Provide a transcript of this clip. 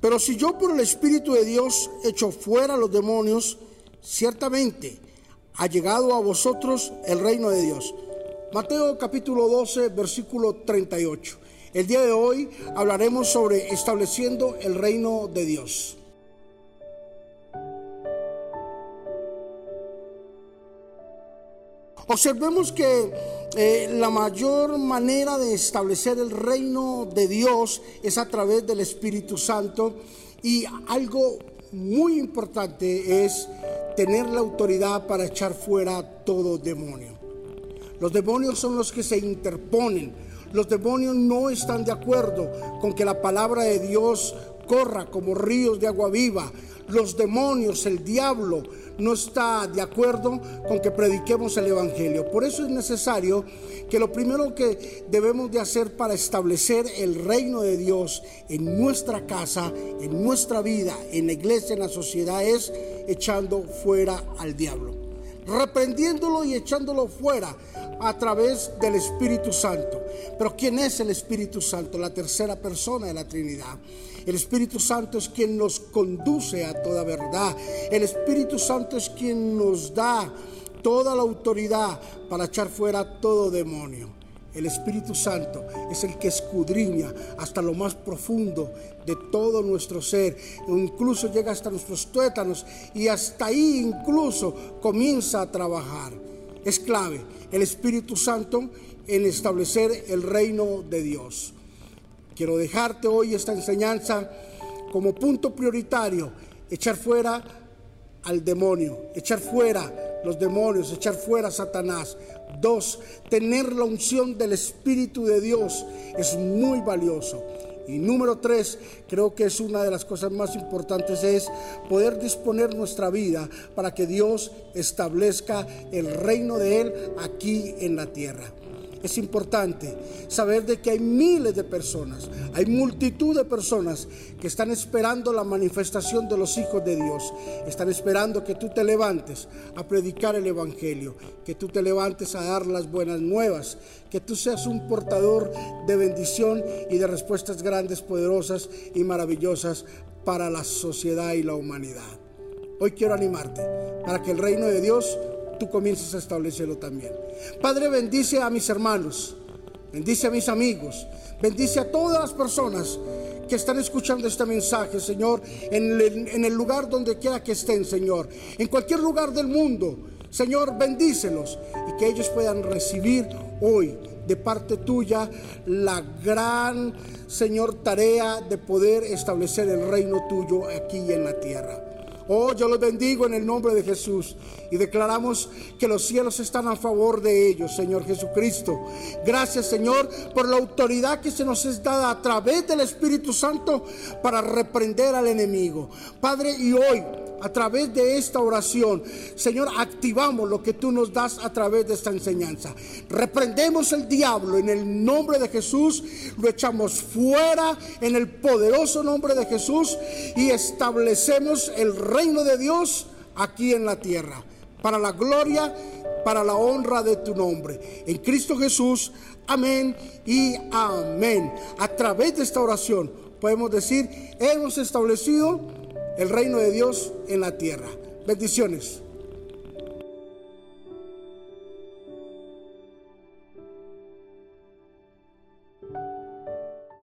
Pero si yo por el Espíritu de Dios echo fuera los demonios, ciertamente ha llegado a vosotros el reino de Dios. Mateo capítulo 12, versículo 38. El día de hoy hablaremos sobre estableciendo el reino de Dios. Observemos que eh, la mayor manera de establecer el reino de Dios es a través del Espíritu Santo y algo muy importante es tener la autoridad para echar fuera todo demonio. Los demonios son los que se interponen. Los demonios no están de acuerdo con que la palabra de Dios corra como ríos de agua viva. Los demonios, el diablo, no está de acuerdo con que prediquemos el Evangelio. Por eso es necesario que lo primero que debemos de hacer para establecer el reino de Dios en nuestra casa, en nuestra vida, en la iglesia, en la sociedad, es echando fuera al diablo. Reprendiéndolo y echándolo fuera a través del Espíritu Santo. Pero ¿quién es el Espíritu Santo? La tercera persona de la Trinidad. El Espíritu Santo es quien nos conduce a toda verdad. El Espíritu Santo es quien nos da toda la autoridad para echar fuera todo demonio. El Espíritu Santo es el que escudriña hasta lo más profundo de todo nuestro ser, incluso llega hasta nuestros tuétanos y hasta ahí incluso comienza a trabajar. Es clave el Espíritu Santo en establecer el reino de Dios. Quiero dejarte hoy esta enseñanza como punto prioritario, echar fuera al demonio, echar fuera los demonios, echar fuera a Satanás. Dos, tener la unción del Espíritu de Dios es muy valioso. Y número tres, creo que es una de las cosas más importantes, es poder disponer nuestra vida para que Dios establezca el reino de Él aquí en la tierra es importante saber de que hay miles de personas, hay multitud de personas que están esperando la manifestación de los hijos de Dios. Están esperando que tú te levantes a predicar el Evangelio, que tú te levantes a dar las buenas nuevas, que tú seas un portador de bendición y de respuestas grandes, poderosas y maravillosas para la sociedad y la humanidad. Hoy quiero animarte para que el reino de Dios tú comiences a establecerlo también. Padre, bendice a mis hermanos, bendice a mis amigos, bendice a todas las personas que están escuchando este mensaje, Señor, en el, en el lugar donde quiera que estén, Señor, en cualquier lugar del mundo. Señor, bendícelos y que ellos puedan recibir hoy de parte tuya la gran, Señor, tarea de poder establecer el reino tuyo aquí en la tierra. Oh, yo los bendigo en el nombre de Jesús y declaramos que los cielos están a favor de ellos, Señor Jesucristo. Gracias, Señor, por la autoridad que se nos es dada a través del Espíritu Santo para reprender al enemigo. Padre, y hoy a través de esta oración, Señor, activamos lo que tú nos das a través de esta enseñanza. Reprendemos el diablo en el nombre de Jesús, lo echamos fuera en el poderoso nombre de Jesús y establecemos el reino de Dios aquí en la tierra, para la gloria, para la honra de tu nombre. En Cristo Jesús, amén y amén. A través de esta oración podemos decir, hemos establecido el reino de Dios en la tierra. Bendiciones.